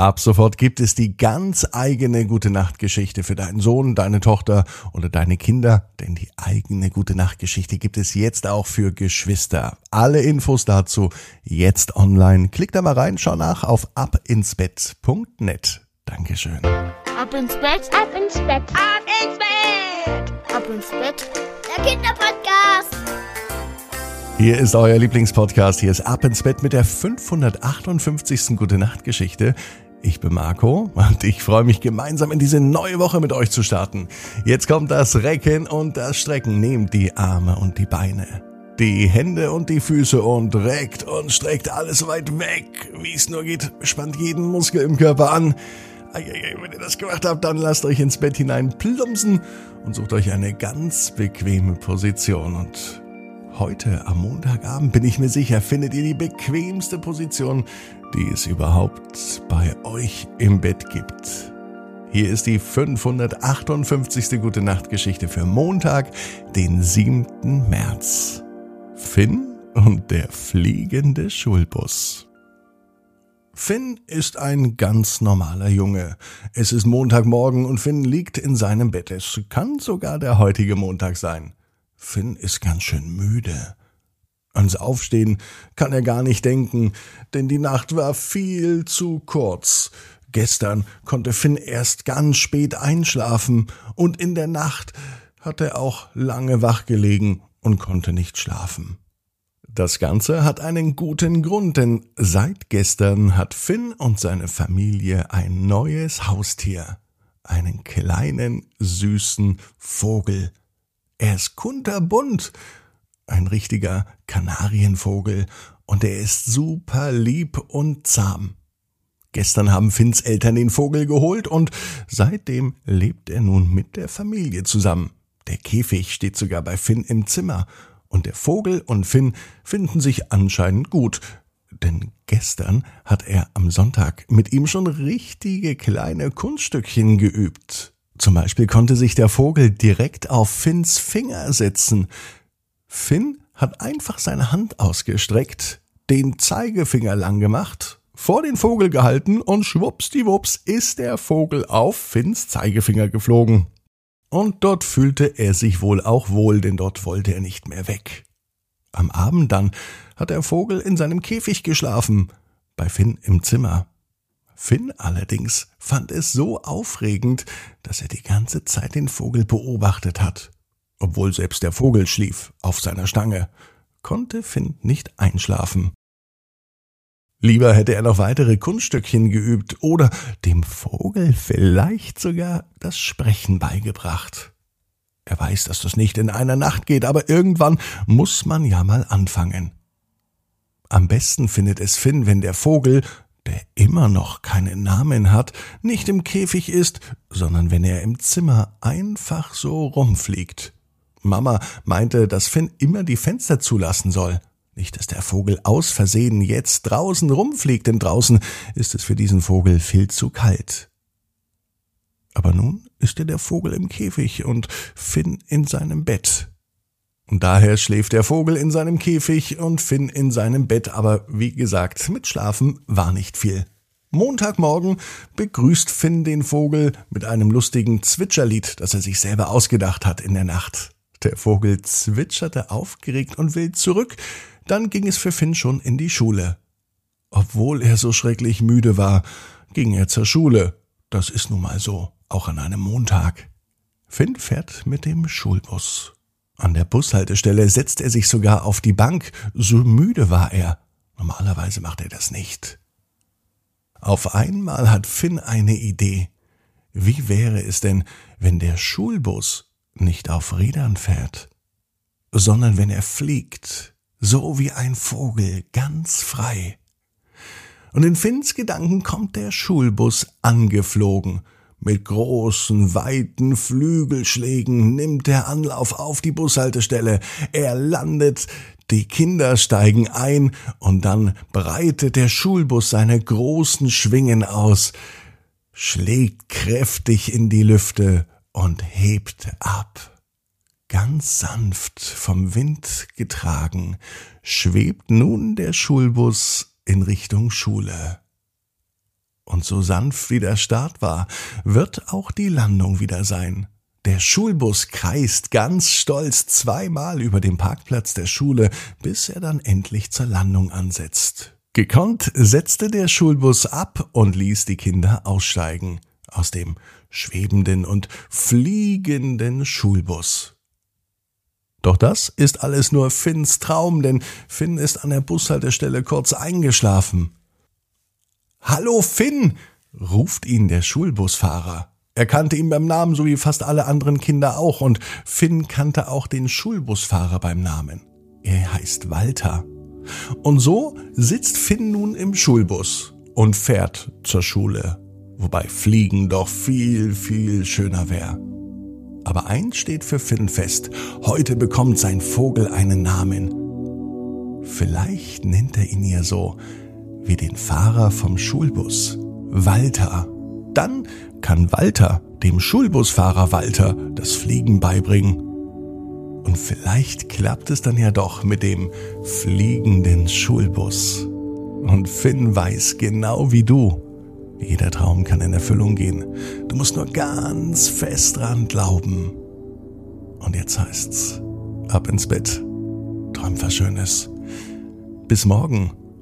Ab sofort gibt es die ganz eigene Gute Nacht Geschichte für deinen Sohn, deine Tochter oder deine Kinder, denn die eigene Gute Nacht Geschichte gibt es jetzt auch für Geschwister. Alle Infos dazu jetzt online. Klick da mal rein, schau nach auf abinsbett.net. Dankeschön. Ab ins Bett, ab ins Bett, ab ins Bett, ab ins Bett. Der Kinderpodcast. Hier ist euer Lieblingspodcast. Hier ist Ab ins Bett mit der 558. Gute Nacht Geschichte. Ich bin Marco und ich freue mich gemeinsam in diese neue Woche mit euch zu starten. Jetzt kommt das Recken und das Strecken. Nehmt die Arme und die Beine, die Hände und die Füße und reckt und streckt alles weit weg, wie es nur geht. Spannt jeden Muskel im Körper an. Wenn ihr das gemacht habt, dann lasst euch ins Bett hinein plumpsen und sucht euch eine ganz bequeme Position. Und heute am Montagabend bin ich mir sicher, findet ihr die bequemste Position, die es überhaupt bei euch im Bett gibt. Hier ist die 558. Gute Nacht Geschichte für Montag, den 7. März. Finn und der fliegende Schulbus. Finn ist ein ganz normaler Junge. Es ist Montagmorgen und Finn liegt in seinem Bett. Es kann sogar der heutige Montag sein. Finn ist ganz schön müde. Ans Aufstehen kann er gar nicht denken, denn die Nacht war viel zu kurz. Gestern konnte Finn erst ganz spät einschlafen, und in der Nacht hat er auch lange wach gelegen und konnte nicht schlafen. Das Ganze hat einen guten Grund, denn seit gestern hat Finn und seine Familie ein neues Haustier, einen kleinen, süßen Vogel. Er ist kunterbunt ein richtiger Kanarienvogel und er ist super lieb und zahm. Gestern haben Finns Eltern den Vogel geholt und seitdem lebt er nun mit der Familie zusammen. Der Käfig steht sogar bei Finn im Zimmer und der Vogel und Finn finden sich anscheinend gut, denn gestern hat er am Sonntag mit ihm schon richtige kleine Kunststückchen geübt. Zum Beispiel konnte sich der Vogel direkt auf Finns Finger setzen. Finn hat einfach seine Hand ausgestreckt, den Zeigefinger lang gemacht, vor den Vogel gehalten und schwuppsdiwupps ist der Vogel auf Finns Zeigefinger geflogen. Und dort fühlte er sich wohl auch wohl, denn dort wollte er nicht mehr weg. Am Abend dann hat der Vogel in seinem Käfig geschlafen, bei Finn im Zimmer. Finn allerdings fand es so aufregend, dass er die ganze Zeit den Vogel beobachtet hat. Obwohl selbst der Vogel schlief auf seiner Stange, konnte Finn nicht einschlafen. Lieber hätte er noch weitere Kunststückchen geübt oder dem Vogel vielleicht sogar das Sprechen beigebracht. Er weiß, dass das nicht in einer Nacht geht, aber irgendwann muss man ja mal anfangen. Am besten findet es Finn, wenn der Vogel, der immer noch keinen Namen hat, nicht im Käfig ist, sondern wenn er im Zimmer einfach so rumfliegt. Mama meinte, dass Finn immer die Fenster zulassen soll. Nicht, dass der Vogel aus Versehen jetzt draußen rumfliegt, denn draußen ist es für diesen Vogel viel zu kalt. Aber nun ist er der Vogel im Käfig und Finn in seinem Bett. Und daher schläft der Vogel in seinem Käfig und Finn in seinem Bett, aber wie gesagt, mit Schlafen war nicht viel. Montagmorgen begrüßt Finn den Vogel mit einem lustigen Zwitscherlied, das er sich selber ausgedacht hat in der Nacht. Der Vogel zwitscherte aufgeregt und wild zurück, dann ging es für Finn schon in die Schule. Obwohl er so schrecklich müde war, ging er zur Schule. Das ist nun mal so, auch an einem Montag. Finn fährt mit dem Schulbus. An der Bushaltestelle setzt er sich sogar auf die Bank, so müde war er. Normalerweise macht er das nicht. Auf einmal hat Finn eine Idee. Wie wäre es denn, wenn der Schulbus nicht auf Rädern fährt, sondern wenn er fliegt, so wie ein Vogel, ganz frei. Und in Finns Gedanken kommt der Schulbus angeflogen. Mit großen, weiten Flügelschlägen nimmt er Anlauf auf die Bushaltestelle. Er landet, die Kinder steigen ein und dann breitet der Schulbus seine großen Schwingen aus, schlägt kräftig in die Lüfte und hebt ab. Ganz sanft vom Wind getragen, schwebt nun der Schulbus in Richtung Schule. Und so sanft wie der Start war, wird auch die Landung wieder sein. Der Schulbus kreist ganz stolz zweimal über dem Parkplatz der Schule, bis er dann endlich zur Landung ansetzt. Gekonnt setzte der Schulbus ab und ließ die Kinder aussteigen aus dem schwebenden und fliegenden Schulbus. Doch das ist alles nur Finns Traum, denn Finn ist an der Bushaltestelle kurz eingeschlafen. Hallo Finn, ruft ihn der Schulbusfahrer. Er kannte ihn beim Namen, so wie fast alle anderen Kinder auch, und Finn kannte auch den Schulbusfahrer beim Namen. Er heißt Walter. Und so sitzt Finn nun im Schulbus und fährt zur Schule, wobei Fliegen doch viel, viel schöner wäre. Aber eins steht für Finn fest, heute bekommt sein Vogel einen Namen. Vielleicht nennt er ihn ja so wie den Fahrer vom Schulbus, Walter. Dann kann Walter dem Schulbusfahrer Walter das Fliegen beibringen. Und vielleicht klappt es dann ja doch mit dem fliegenden Schulbus. Und Finn weiß genau wie du, jeder Traum kann in Erfüllung gehen. Du musst nur ganz fest dran glauben. Und jetzt heißt's, ab ins Bett. Träum was Schönes. Bis morgen,